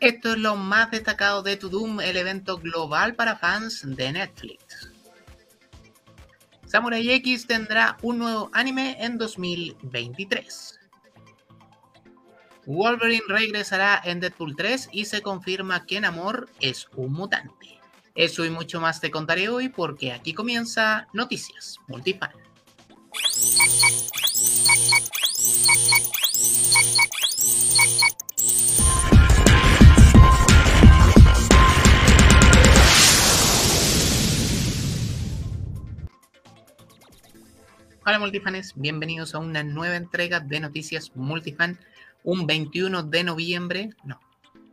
Esto es lo más destacado de To Doom, el evento global para fans de Netflix. Samurai X tendrá un nuevo anime en 2023. Wolverine regresará en Deadpool 3 y se confirma que Namor es un mutante. Eso y mucho más te contaré hoy porque aquí comienza Noticias Multifan. Hola multifanes, bienvenidos a una nueva entrega de Noticias Multifan, un 21 de noviembre, no,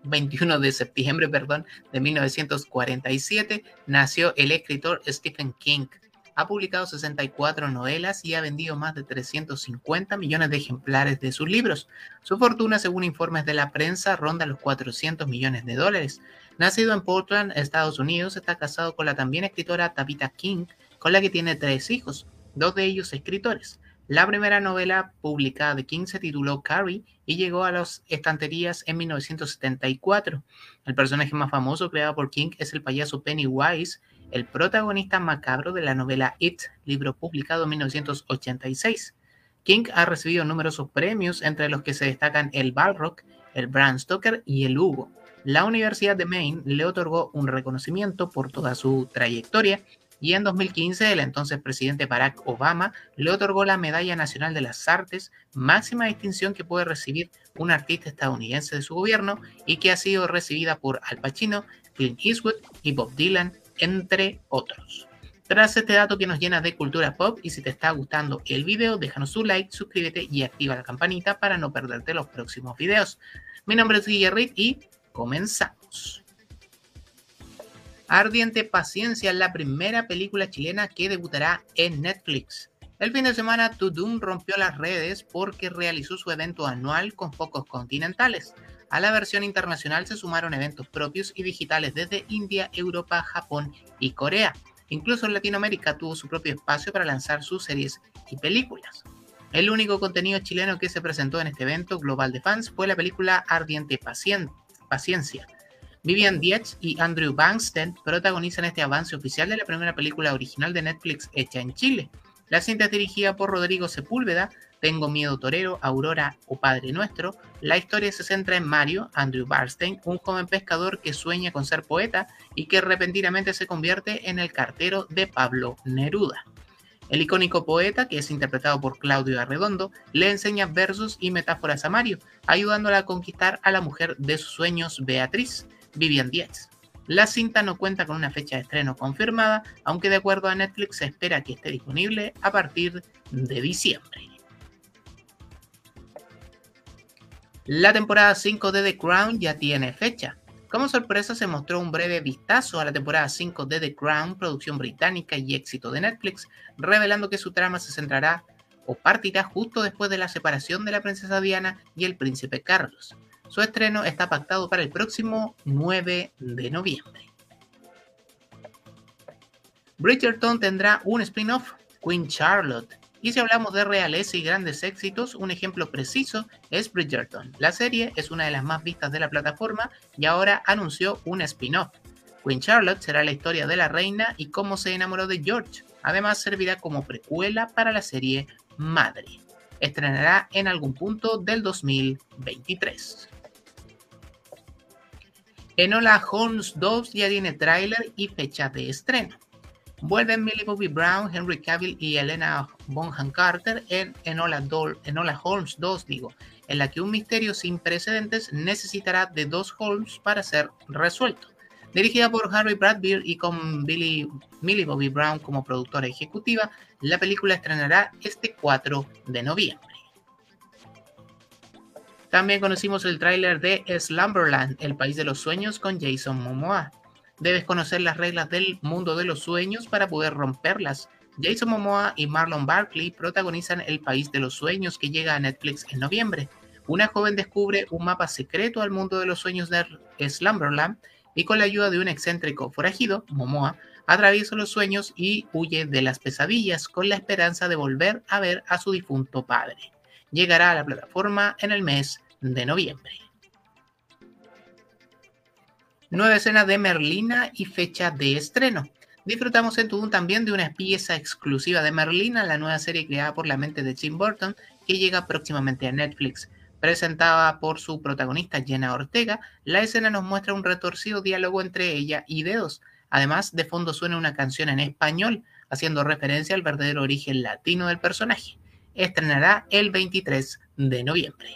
21 de septiembre, perdón, de 1947, nació el escritor Stephen King. Ha publicado 64 novelas y ha vendido más de 350 millones de ejemplares de sus libros. Su fortuna, según informes de la prensa, ronda los 400 millones de dólares. Nacido en Portland, Estados Unidos, está casado con la también escritora Tabitha King, con la que tiene tres hijos dos de ellos escritores. La primera novela publicada de King se tituló Carrie y llegó a las estanterías en 1974. El personaje más famoso creado por King es el payaso Pennywise, el protagonista macabro de la novela It, libro publicado en 1986. King ha recibido numerosos premios, entre los que se destacan el Balrock, el Bram Stoker y el Hugo. La Universidad de Maine le otorgó un reconocimiento por toda su trayectoria y en 2015 el entonces presidente Barack Obama le otorgó la Medalla Nacional de las Artes, máxima distinción que puede recibir un artista estadounidense de su gobierno y que ha sido recibida por Al Pacino, Clint Eastwood y Bob Dylan, entre otros. Tras este dato que nos llena de cultura pop y si te está gustando el video, déjanos un like, suscríbete y activa la campanita para no perderte los próximos videos. Mi nombre es Guillermo y comenzamos. Ardiente Paciencia es la primera película chilena que debutará en Netflix. El fin de semana, Tudum rompió las redes porque realizó su evento anual con focos continentales. A la versión internacional se sumaron eventos propios y digitales desde India, Europa, Japón y Corea. Incluso en Latinoamérica tuvo su propio espacio para lanzar sus series y películas. El único contenido chileno que se presentó en este evento global de fans fue la película Ardiente Paciencia, Vivian Dietz y Andrew Bankstein protagonizan este avance oficial de la primera película original de Netflix hecha en Chile. La cinta es dirigida por Rodrigo Sepúlveda, Tengo Miedo Torero, Aurora o Padre Nuestro. La historia se centra en Mario, Andrew Barstein, un joven pescador que sueña con ser poeta y que repentinamente se convierte en el cartero de Pablo Neruda. El icónico poeta, que es interpretado por Claudio Arredondo, le enseña versos y metáforas a Mario, ayudándola a conquistar a la mujer de sus sueños, Beatriz. Vivian Dietz. La cinta no cuenta con una fecha de estreno confirmada, aunque de acuerdo a Netflix se espera que esté disponible a partir de diciembre. La temporada 5 de The Crown ya tiene fecha. Como sorpresa se mostró un breve vistazo a la temporada 5 de The Crown, producción británica y éxito de Netflix, revelando que su trama se centrará o partirá justo después de la separación de la princesa Diana y el príncipe Carlos. Su estreno está pactado para el próximo 9 de noviembre. Bridgerton tendrá un spin-off, Queen Charlotte. Y si hablamos de realeza y grandes éxitos, un ejemplo preciso es Bridgerton. La serie es una de las más vistas de la plataforma y ahora anunció un spin-off. Queen Charlotte será la historia de la reina y cómo se enamoró de George. Además servirá como precuela para la serie Madre. Estrenará en algún punto del 2023. Enola Holmes 2 ya tiene tráiler y fecha de estreno. Vuelven Millie Bobby Brown, Henry Cavill y Elena Bonham Carter en Enola, Enola Holmes 2, digo, en la que un misterio sin precedentes necesitará de dos Holmes para ser resuelto. Dirigida por Harry Bradbeer y con Billy, Millie Bobby Brown como productora ejecutiva, la película estrenará este 4 de noviembre. También conocimos el tráiler de Slumberland, el país de los sueños con Jason Momoa. Debes conocer las reglas del mundo de los sueños para poder romperlas. Jason Momoa y Marlon Barkley protagonizan El País de los Sueños que llega a Netflix en noviembre. Una joven descubre un mapa secreto al mundo de los sueños de Slumberland y con la ayuda de un excéntrico forajido, Momoa, atraviesa los sueños y huye de las pesadillas con la esperanza de volver a ver a su difunto padre llegará a la plataforma en el mes de noviembre. nueva escena de Merlina y fecha de estreno. Disfrutamos en Tudum también de una pieza exclusiva de Merlina, la nueva serie creada por la mente de Tim Burton, que llega próximamente a Netflix. Presentada por su protagonista Jenna Ortega, la escena nos muestra un retorcido diálogo entre ella y Dedos. Además, de fondo suena una canción en español, haciendo referencia al verdadero origen latino del personaje. Estrenará el 23 de noviembre.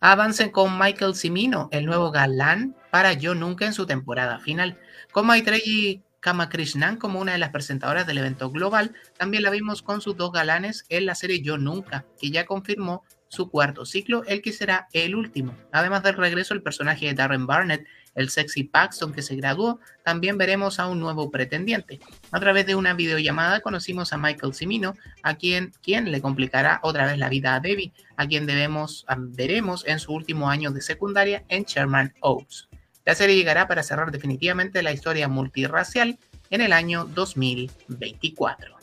Avancen con Michael Cimino, el nuevo galán para Yo Nunca en su temporada final. Con Maitreyi Kamakrishnan como una de las presentadoras del evento global, también la vimos con sus dos galanes en la serie Yo Nunca, que ya confirmó su cuarto ciclo, el que será el último. Además del regreso del personaje de Darren Barnett, el sexy Paxton que se graduó, también veremos a un nuevo pretendiente. A través de una videollamada conocimos a Michael Cimino, a quien, quien le complicará otra vez la vida a Debbie, a quien debemos, veremos en su último año de secundaria en Sherman Oaks. La serie llegará para cerrar definitivamente la historia multirracial en el año 2024.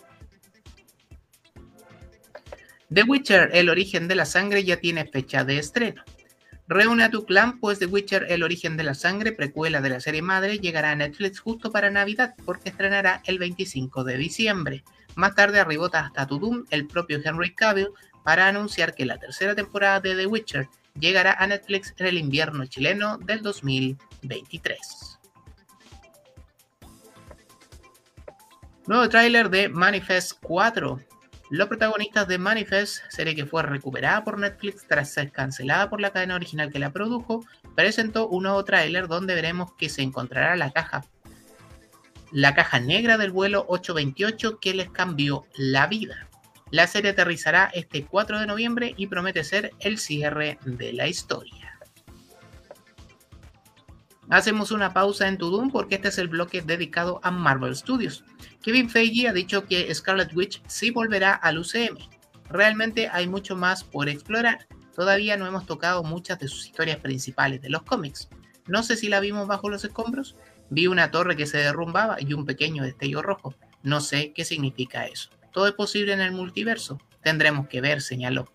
The Witcher, el origen de la sangre, ya tiene fecha de estreno. Reúne a tu clan, pues The Witcher, El origen de la sangre, precuela de la serie madre, llegará a Netflix justo para Navidad, porque estrenará el 25 de diciembre. Más tarde arribó hasta Tudum el propio Henry Cavill para anunciar que la tercera temporada de The Witcher llegará a Netflix en el invierno chileno del 2023. Nuevo tráiler de Manifest 4. Los protagonistas de Manifest, serie que fue recuperada por Netflix tras ser cancelada por la cadena original que la produjo, presentó un nuevo tráiler donde veremos que se encontrará la caja la caja negra del vuelo 828 que les cambió la vida. La serie aterrizará este 4 de noviembre y promete ser el cierre de la historia. Hacemos una pausa en Tudum porque este es el bloque dedicado a Marvel Studios. Kevin Feige ha dicho que Scarlet Witch sí volverá al UCM. Realmente hay mucho más por explorar. Todavía no hemos tocado muchas de sus historias principales de los cómics. No sé si la vimos bajo los escombros. Vi una torre que se derrumbaba y un pequeño destello rojo. No sé qué significa eso. Todo es posible en el multiverso. Tendremos que ver, señaló.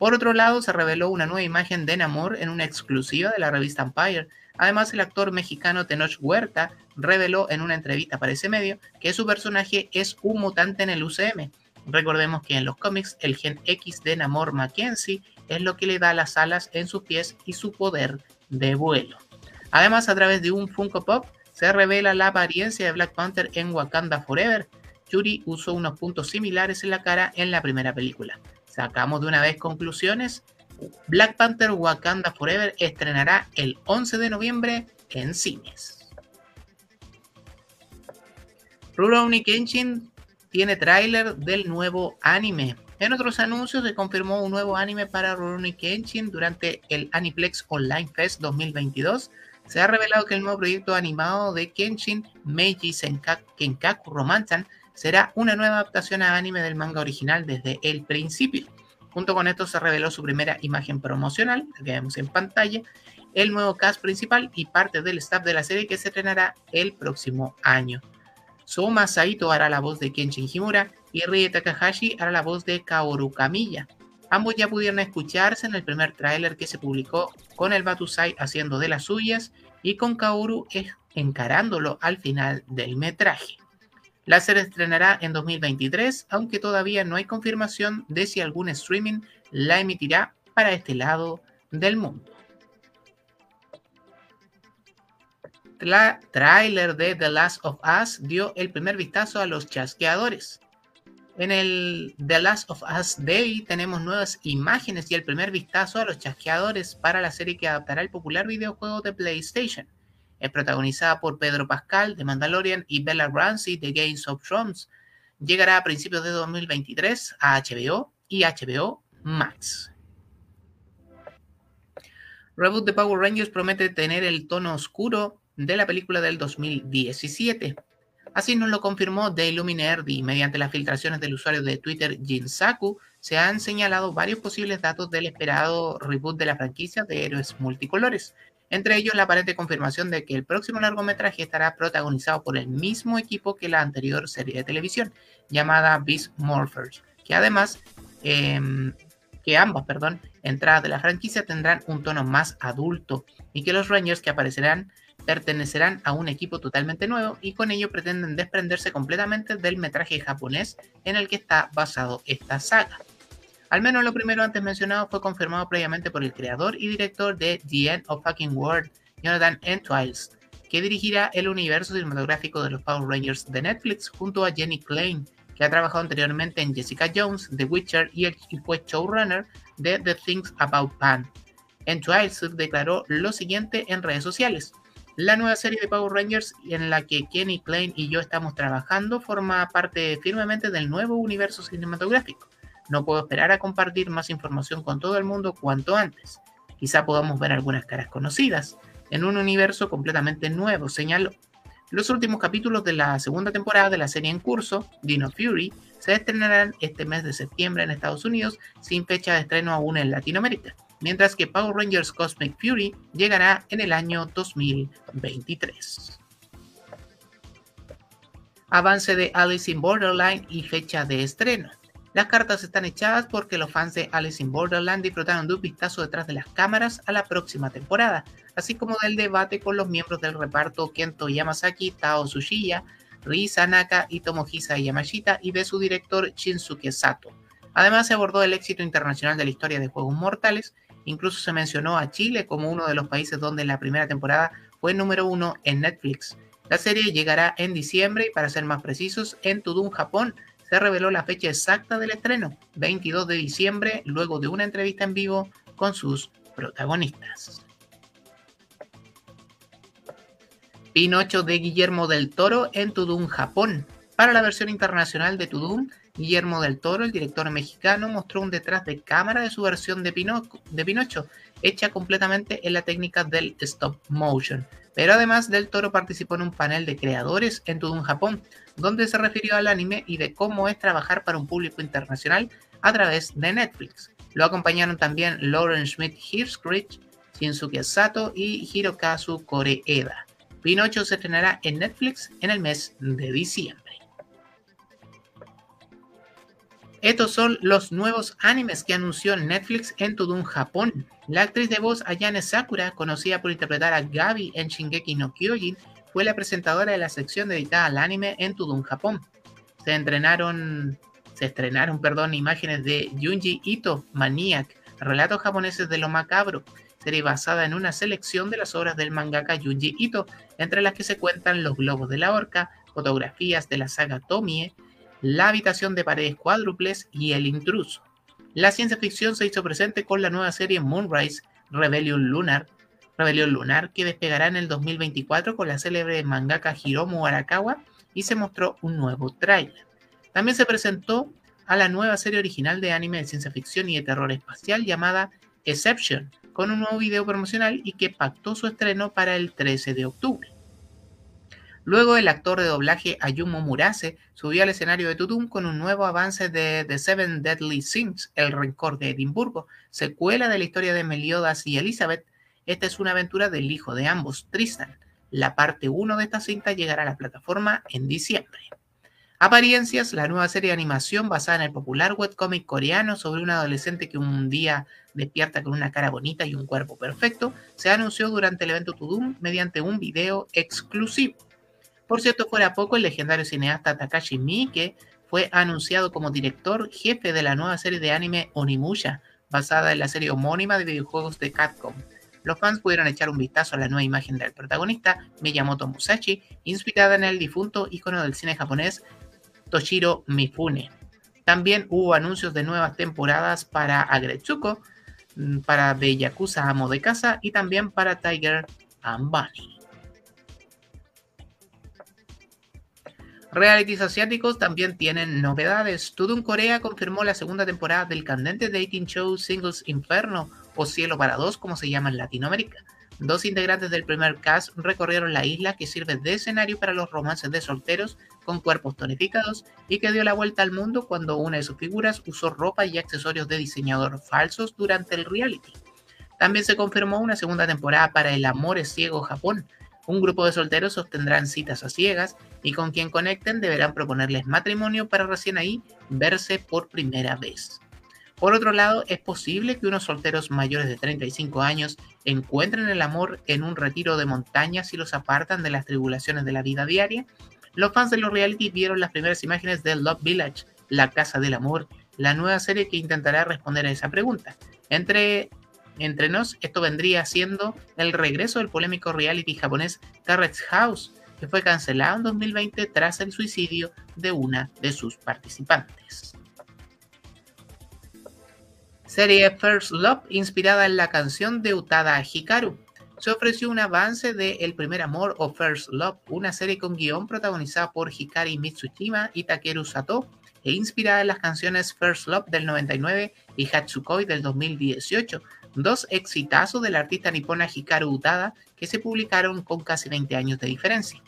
Por otro lado, se reveló una nueva imagen de Namor en una exclusiva de la revista Empire. Además, el actor mexicano Tenoch Huerta reveló en una entrevista para ese medio que su personaje es un mutante en el UCM. Recordemos que en los cómics el gen X de Namor Mackenzie es lo que le da las alas en sus pies y su poder de vuelo. Además, a través de un Funko Pop se revela la apariencia de Black Panther en Wakanda Forever. Yuri usó unos puntos similares en la cara en la primera película. Sacamos de una vez conclusiones. Black Panther Wakanda Forever estrenará el 11 de noviembre en cines. Rurouni Kenshin tiene tráiler del nuevo anime. En otros anuncios se confirmó un nuevo anime para Rurouni Kenshin durante el Aniplex Online Fest 2022. Se ha revelado que el nuevo proyecto animado de Kenshin, Meiji Kenkaku Romanchan, será una nueva adaptación a anime del manga original desde el principio. Junto con esto se reveló su primera imagen promocional, la que vemos en pantalla, el nuevo cast principal y parte del staff de la serie que se estrenará el próximo año. Soma Saito hará la voz de Kenshin Himura y Rie Takahashi hará la voz de Kaoru Kamiya. Ambos ya pudieron escucharse en el primer tráiler que se publicó con el Batusai haciendo de las suyas y con Kaoru encarándolo al final del metraje. La serie estrenará en 2023, aunque todavía no hay confirmación de si algún streaming la emitirá para este lado del mundo. La tráiler de The Last of Us dio el primer vistazo a los chasqueadores. En el The Last of Us Day tenemos nuevas imágenes y el primer vistazo a los chasqueadores para la serie que adaptará el popular videojuego de PlayStation. Es protagonizada por Pedro Pascal de Mandalorian y Bella Ramsey de Games of Thrones. Llegará a principios de 2023 a HBO y HBO Max. Reboot de Power Rangers promete tener el tono oscuro de la película del 2017. Así nos lo confirmó The Illuminerdi. Mediante las filtraciones del usuario de Twitter Jinsaku, se han señalado varios posibles datos del esperado reboot de la franquicia de héroes multicolores. Entre ellos, la aparente confirmación de que el próximo largometraje estará protagonizado por el mismo equipo que la anterior serie de televisión, llamada Beast Morphers, que además em, que ambas, perdón, entradas de la franquicia tendrán un tono más adulto y que los Rangers que aparecerán pertenecerán a un equipo totalmente nuevo y con ello pretenden desprenderse completamente del metraje japonés en el que está basado esta saga. Al menos lo primero antes mencionado fue confirmado previamente por el creador y director de The End of Fucking World, Jonathan Entwiles, que dirigirá el universo cinematográfico de los Power Rangers de Netflix junto a Jenny Klein, que ha trabajado anteriormente en Jessica Jones, The Witcher y, fue showrunner de The Things About Pan. Entwiles declaró lo siguiente en redes sociales. La nueva serie de Power Rangers en la que Kenny Klein y yo estamos trabajando forma parte firmemente del nuevo universo cinematográfico. No puedo esperar a compartir más información con todo el mundo cuanto antes. Quizá podamos ver algunas caras conocidas en un universo completamente nuevo, señaló. Los últimos capítulos de la segunda temporada de la serie en curso, Dino Fury, se estrenarán este mes de septiembre en Estados Unidos sin fecha de estreno aún en Latinoamérica, mientras que Power Rangers Cosmic Fury llegará en el año 2023. Avance de Alice in Borderline y fecha de estreno. Las cartas están echadas porque los fans de Alice in Borderland disfrutaron de un vistazo detrás de las cámaras a la próxima temporada, así como del debate con los miembros del reparto Kento Yamazaki, Tao Tsushiya, Rii Sanaka y Tomohisa Yamashita y de su director Shinsuke Sato. Además se abordó el éxito internacional de la historia de Juegos Mortales, incluso se mencionó a Chile como uno de los países donde la primera temporada fue número uno en Netflix. La serie llegará en diciembre y para ser más precisos en Tudun, Japón, reveló la fecha exacta del estreno, 22 de diciembre, luego de una entrevista en vivo con sus protagonistas. Pinocho de Guillermo del Toro en Tudum, Japón. Para la versión internacional de Tudum, Guillermo del Toro, el director mexicano, mostró un detrás de cámara de su versión de, Pinocho, hecha completamente en la técnica del stop motion. Pero además del Toro participó en un panel de creadores en Tudum, Japón, donde se refirió al anime y de cómo es trabajar para un público internacional a través de Netflix. Lo acompañaron también Lauren Schmidt Hirschrich, Shinsuke Sato y Hirokazu Koreeda. Pinocho se estrenará en Netflix en el mes de diciembre. Estos son los nuevos animes que anunció Netflix en Tudun, Japón. La actriz de voz Ayane Sakura, conocida por interpretar a Gabi en Shingeki no Kyojin, fue la presentadora de la sección dedicada al anime en Tudun, Japón. Se estrenaron, perdón, imágenes de Junji Ito, Maniac, relatos japoneses de lo macabro, serie basada en una selección de las obras del mangaka Junji Ito, entre las que se cuentan Los globos de la horca, fotografías de la saga Tomie, La habitación de paredes cuádruples y El intruso. La ciencia ficción se hizo presente con la nueva serie Moonrise Rebellion Lunar, Rebelión Lunar, que despegará en el 2024 con la célebre mangaka Hiromu Arakawa y se mostró un nuevo tráiler. También se presentó a la nueva serie original de anime de ciencia ficción y de terror espacial llamada Exception, con un nuevo video promocional y que pactó su estreno para el 13 de octubre. Luego el actor de doblaje Ayumu Murase subió al escenario de Tutum con un nuevo avance de The Seven Deadly Sins, El Rencor de Edimburgo, secuela de la historia de Meliodas y Elizabeth, esta es una aventura del hijo de ambos, Tristan. La parte 1 de esta cinta llegará a la plataforma en diciembre. Apariencias, la nueva serie de animación basada en el popular webcomic coreano sobre un adolescente que un día despierta con una cara bonita y un cuerpo perfecto, se anunció durante el evento Tudum mediante un video exclusivo. Por cierto, fuera poco, el legendario cineasta Takashi Miike fue anunciado como director jefe de la nueva serie de anime Onimusha, basada en la serie homónima de videojuegos de Capcom los fans pudieron echar un vistazo a la nueva imagen del protagonista, Miyamoto Musashi, inspirada en el difunto icono del cine japonés Toshiro Mifune. También hubo anuncios de nuevas temporadas para Agretsuko, mm, para The Yakuza Amo de Casa y también para Tiger and Bunny. Realities asiáticos también tienen novedades. Tudum Corea confirmó la segunda temporada del candente dating show Singles Inferno, o Cielo para Dos, como se llama en Latinoamérica. Dos integrantes del primer cast recorrieron la isla que sirve de escenario para los romances de solteros con cuerpos tonificados y que dio la vuelta al mundo cuando una de sus figuras usó ropa y accesorios de diseñador falsos durante el reality. También se confirmó una segunda temporada para El Amor es Ciego Japón. Un grupo de solteros sostendrán citas a ciegas y con quien conecten deberán proponerles matrimonio para recién ahí verse por primera vez. Por otro lado, es posible que unos solteros mayores de 35 años encuentren el amor en un retiro de montaña si los apartan de las tribulaciones de la vida diaria. Los fans de los reality vieron las primeras imágenes de Love Village, la casa del amor, la nueva serie que intentará responder a esa pregunta. Entre, entre nos, esto vendría siendo el regreso del polémico reality japonés Carrot's House, que fue cancelado en 2020 tras el suicidio de una de sus participantes. Serie First Love, inspirada en la canción de Utada Hikaru. Se ofreció un avance de El primer amor o First Love, una serie con guion protagonizada por Hikari Mitsushima y Takeru Sato, e inspirada en las canciones First Love del 99 y Hatsukoi del 2018, dos exitazos del artista nipona Hikaru Utada que se publicaron con casi 20 años de diferencia.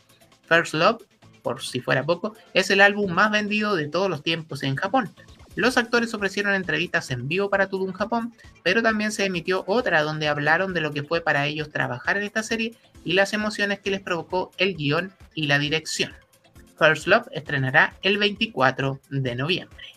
First Love, por si fuera poco, es el álbum más vendido de todos los tiempos en Japón. Los actores ofrecieron entrevistas en vivo para Tudum Japón, pero también se emitió otra donde hablaron de lo que fue para ellos trabajar en esta serie y las emociones que les provocó el guion y la dirección. First Love estrenará el 24 de noviembre.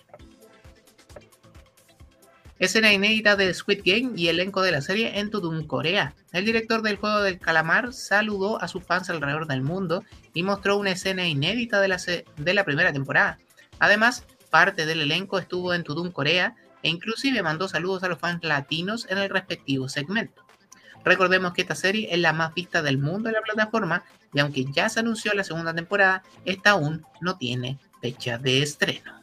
Escena inédita de Squid Game y elenco de la serie en Tudum, Corea. El director del juego del calamar saludó a sus fans alrededor del mundo y mostró una escena inédita de la, de la primera temporada. Además, parte del elenco estuvo en Tudum, Corea e inclusive mandó saludos a los fans latinos en el respectivo segmento. Recordemos que esta serie es la más vista del mundo en la plataforma y aunque ya se anunció la segunda temporada, esta aún no tiene fecha de estreno.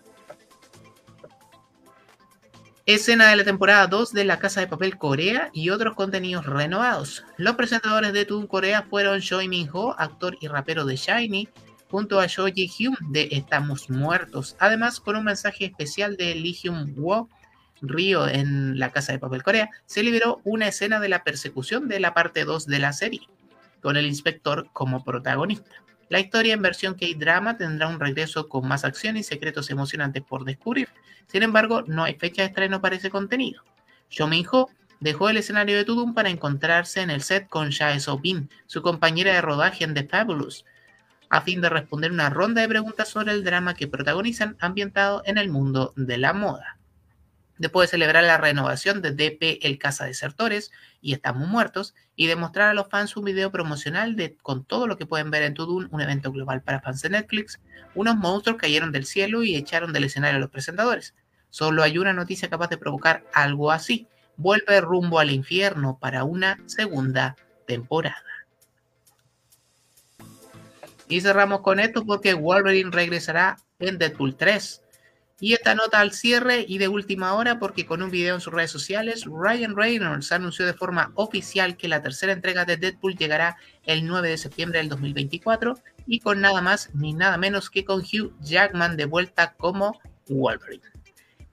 Escena de la temporada 2 de La Casa de Papel Corea y otros contenidos renovados. Los presentadores de Toon Corea fueron Choi Min-ho, actor y rapero de Shiny, junto a Cho Ji-hyun de Estamos Muertos. Además, con un mensaje especial de Lee Hyun-woo, Río en La Casa de Papel Corea, se liberó una escena de la persecución de la parte 2 de la serie, con el inspector como protagonista. La historia en versión K-drama tendrá un regreso con más acción y secretos emocionantes por descubrir. Sin embargo, no hay fecha de estreno para ese contenido. Cho Min-ho dejó el escenario de Tudum para encontrarse en el set con Jae So-bin, su compañera de rodaje en The Fabulous, a fin de responder una ronda de preguntas sobre el drama que protagonizan ambientado en el mundo de la moda. Después de celebrar la renovación de DP El Casa Desertores y Estamos Muertos y de mostrar a los fans un video promocional de, con todo lo que pueden ver en Tudum, un evento global para fans de Netflix, unos monstruos cayeron del cielo y echaron del escenario a los presentadores. Solo hay una noticia capaz de provocar algo así. Vuelve rumbo al infierno para una segunda temporada. Y cerramos con esto porque Wolverine regresará en Deadpool 3 y esta nota al cierre y de última hora porque con un video en sus redes sociales, Ryan Reynolds anunció de forma oficial que la tercera entrega de Deadpool llegará el 9 de septiembre del 2024 y con nada más ni nada menos que con Hugh Jackman de vuelta como Wolverine.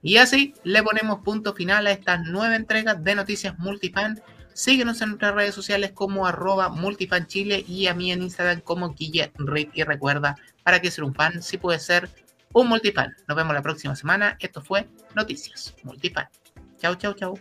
Y así le ponemos punto final a estas nueve entregas de Noticias Multifan. Síguenos en nuestras redes sociales como arroba multifanchile y a mí en Instagram como Guille Y recuerda, para que ser un fan, si puede ser un multifan. Nos vemos la próxima semana. Esto fue Noticias Multifan. Chau, chau, chau.